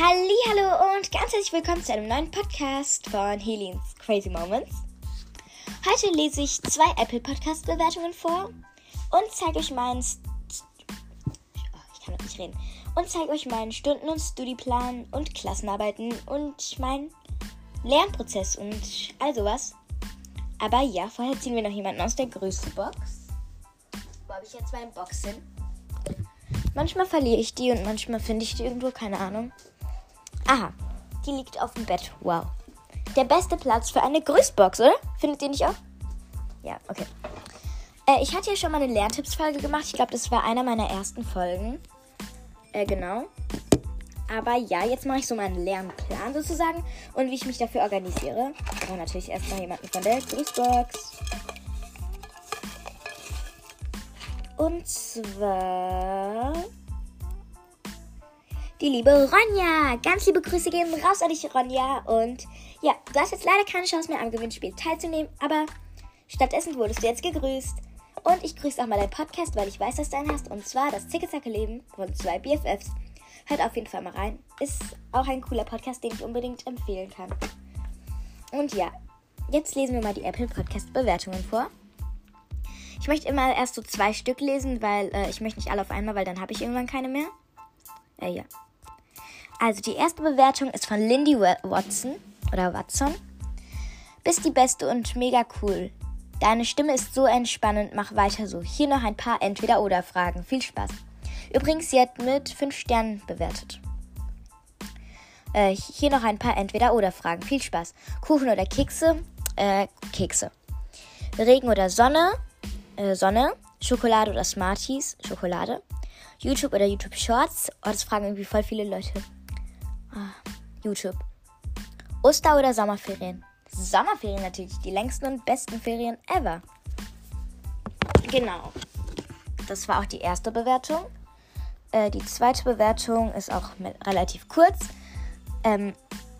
Hallo und ganz herzlich willkommen zu einem neuen Podcast von Helens Crazy Moments. Heute lese ich zwei Apple Podcast Bewertungen vor und zeige euch meinen St oh, ich kann nicht reden und zeige euch meinen Stunden- und Studieplan und Klassenarbeiten und meinen Lernprozess und all sowas. Aber ja, vorher ziehen wir noch jemanden aus der Größebox. Wo habe ich jetzt meine Box hin? Manchmal verliere ich die und manchmal finde ich die irgendwo, keine Ahnung. Aha, die liegt auf dem Bett. Wow. Der beste Platz für eine Grüßbox, oder? Findet ihr nicht auch? Ja, okay. Äh, ich hatte ja schon mal eine Lerntipps-Folge gemacht. Ich glaube, das war einer meiner ersten Folgen. Äh, genau. Aber ja, jetzt mache ich so meinen Lernplan sozusagen und wie ich mich dafür organisiere. Aber natürlich erstmal jemanden von der Grüßbox. Und zwar die liebe Ronja. Ganz liebe Grüße gehen raus an dich, Ronja. Und ja, du hast jetzt leider keine Chance mehr am Gewinnspiel teilzunehmen, aber stattdessen wurdest du jetzt gegrüßt. Und ich grüße auch mal deinen Podcast, weil ich weiß, dass du einen hast. Und zwar das Zicke-Zacke-Leben von zwei BFFs. Hört auf jeden Fall mal rein. Ist auch ein cooler Podcast, den ich unbedingt empfehlen kann. Und ja, jetzt lesen wir mal die Apple Podcast Bewertungen vor. Ich möchte immer erst so zwei Stück lesen, weil äh, ich möchte nicht alle auf einmal, weil dann habe ich irgendwann keine mehr. Äh, ja. Also die erste Bewertung ist von Lindy Watson oder Watson. Bist die Beste und mega cool. Deine Stimme ist so entspannend, mach weiter so. Hier noch ein paar Entweder-Oder-Fragen. Viel Spaß. Übrigens, sie hat mit 5 Sternen bewertet. Äh, hier noch ein paar Entweder-Oder-Fragen. Viel Spaß. Kuchen oder Kekse? Äh, Kekse. Regen oder Sonne? Äh, Sonne. Schokolade oder Smarties? Schokolade. YouTube oder YouTube Shorts? Oh, das fragen irgendwie voll viele Leute. Ah, YouTube. Oster- oder Sommerferien? Sommerferien natürlich. Die längsten und besten Ferien ever. Genau. Das war auch die erste Bewertung. Äh, die zweite Bewertung ist auch relativ kurz. Ähm,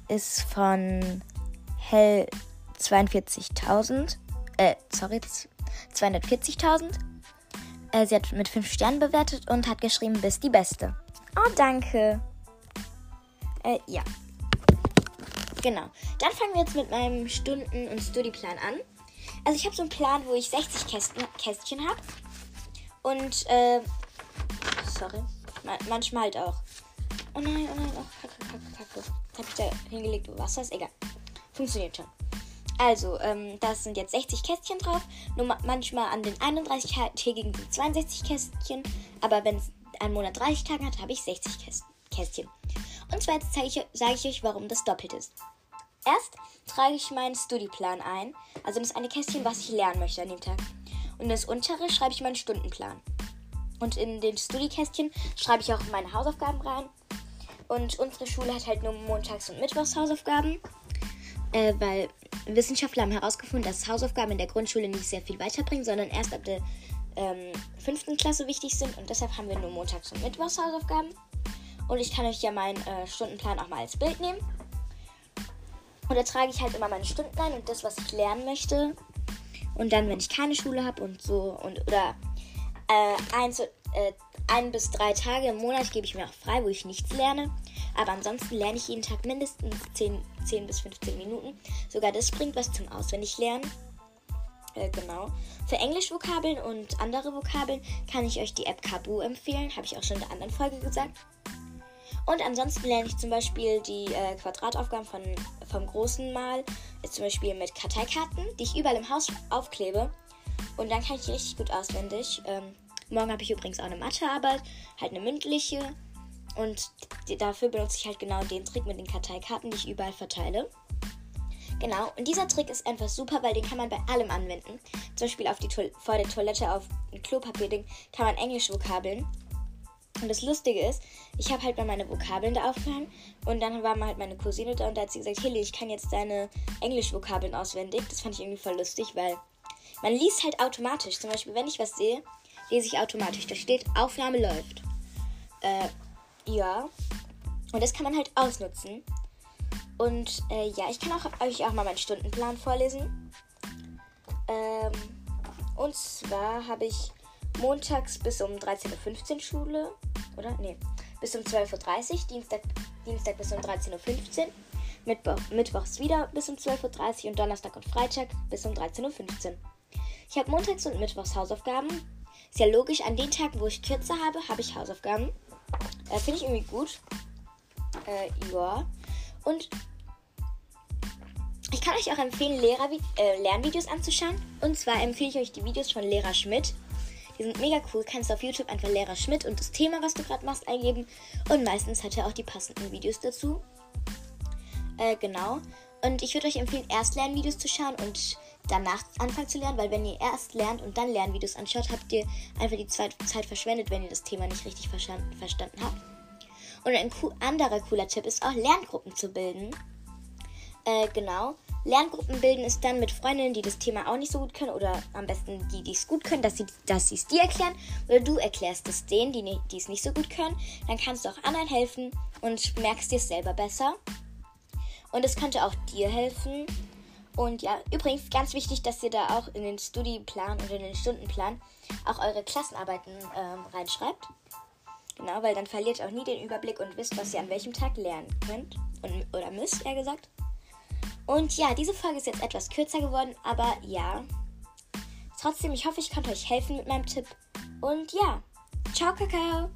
ist von Hell 42.000. Äh, sorry, 240.000. Äh, sie hat mit 5 Sternen bewertet und hat geschrieben, bist die Beste. Oh, danke. Äh, ja. Genau. Dann fangen wir jetzt mit meinem Stunden- und Studieplan an. Also ich habe so einen Plan, wo ich 60 Kästen, Kästchen habe. Und, äh, sorry manchmal halt auch. Oh nein, oh nein, oh, kacke, kacke, kacke. Hab ich da hingelegt, Wasser ist? Egal. Funktioniert schon. Also, ähm, das sind jetzt 60 Kästchen drauf. Nur manchmal an den 31-tägigen sind 62 Kästchen. Aber wenn es einen Monat 30 Tage hat, habe ich 60 Kästchen. Und zwar sage ich, sag ich euch, warum das doppelt ist. Erst trage ich meinen Studieplan ein. Also das eine Kästchen, was ich lernen möchte an dem Tag. Und das untere schreibe ich meinen Stundenplan. Und in den Studikästchen schreibe ich auch meine Hausaufgaben rein. Und unsere Schule hat halt nur Montags- und Mittwochs Hausaufgaben. Äh, weil Wissenschaftler haben herausgefunden, dass Hausaufgaben in der Grundschule nicht sehr viel weiterbringen, sondern erst ab der ähm, fünften Klasse wichtig sind. Und deshalb haben wir nur Montags- und Mittwochs Hausaufgaben. Und ich kann euch ja meinen äh, Stundenplan auch mal als Bild nehmen. Und da trage ich halt immer meine Stunden ein und das, was ich lernen möchte. Und dann, wenn ich keine Schule habe und so und oder äh, ein, äh, ein bis drei Tage im Monat gebe ich mir auch frei, wo ich nichts lerne. Aber ansonsten lerne ich jeden Tag mindestens 10, 10 bis 15 Minuten. Sogar das bringt was zum Auswendiglernen. Äh, genau. Für Englisch-Vokabeln und andere Vokabeln kann ich euch die App Kabu empfehlen. Habe ich auch schon in der anderen Folge gesagt. Und ansonsten lerne ich zum Beispiel die äh, Quadrataufgaben von, vom großen Mal. Zum Beispiel mit Karteikarten, die ich überall im Haus aufklebe. Und dann kann ich die richtig gut auswendig. Ähm, morgen habe ich übrigens auch eine Mathearbeit, halt eine mündliche. Und dafür benutze ich halt genau den Trick mit den Karteikarten, die ich überall verteile. Genau, und dieser Trick ist einfach super, weil den kann man bei allem anwenden. Zum Beispiel auf die vor der Toilette auf ein Klopapierding kann man englische Vokabeln. Und das Lustige ist, ich habe halt mal meine Vokabeln da aufgehangen und dann war mal halt meine Cousine da und da hat sie gesagt, Hilly, ich kann jetzt deine Englisch-Vokabeln auswendig. Das fand ich irgendwie voll lustig, weil man liest halt automatisch. Zum Beispiel, wenn ich was sehe, lese ich automatisch. Da steht, Aufnahme läuft. Äh, ja. Und das kann man halt ausnutzen. Und äh, ja, ich kann auch, euch auch mal meinen Stundenplan vorlesen. Ähm, und zwar habe ich montags bis um 13.15 Uhr Schule. Oder? Nee. bis um 12.30 Uhr, Dienstag, Dienstag bis um 13.15 Uhr, Mittwoch, Mittwochs wieder bis um 12.30 Uhr und Donnerstag und Freitag bis um 13.15 Uhr. Ich habe montags und mittwochs Hausaufgaben. Ist ja logisch, an den Tagen, wo ich kürzer habe, habe ich Hausaufgaben. Äh, Finde ich irgendwie gut. Äh, ja. Und ich kann euch auch empfehlen, Lehrer äh, Lernvideos anzuschauen. Und zwar empfehle ich euch die Videos von Lehrer Schmidt. Die sind mega cool. Kannst du auf YouTube einfach Lehrer Schmidt und das Thema, was du gerade machst, eingeben. Und meistens hat er auch die passenden Videos dazu. Äh, genau. Und ich würde euch empfehlen, erst Lernvideos zu schauen und danach anfangen zu lernen, weil wenn ihr erst lernt und dann Lernvideos anschaut, habt ihr einfach die Zeit verschwendet, wenn ihr das Thema nicht richtig verstanden, verstanden habt. Und ein anderer cooler Tipp ist auch Lerngruppen zu bilden. Äh, genau. Lerngruppen bilden ist dann mit Freundinnen, die das Thema auch nicht so gut können oder am besten die, die es gut können, dass sie dass es dir erklären oder du erklärst es denen, die, die es nicht so gut können. Dann kannst du auch anderen helfen und merkst dir es selber besser. Und es könnte auch dir helfen. Und ja, übrigens ganz wichtig, dass ihr da auch in den Studienplan oder in den Stundenplan auch eure Klassenarbeiten ähm, reinschreibt. Genau, weil dann verliert ihr auch nie den Überblick und wisst, was ihr an welchem Tag lernen könnt. Und, oder müsst, eher gesagt. Und ja, diese Folge ist jetzt etwas kürzer geworden, aber ja. Trotzdem, ich hoffe, ich konnte euch helfen mit meinem Tipp. Und ja, ciao, Kakao!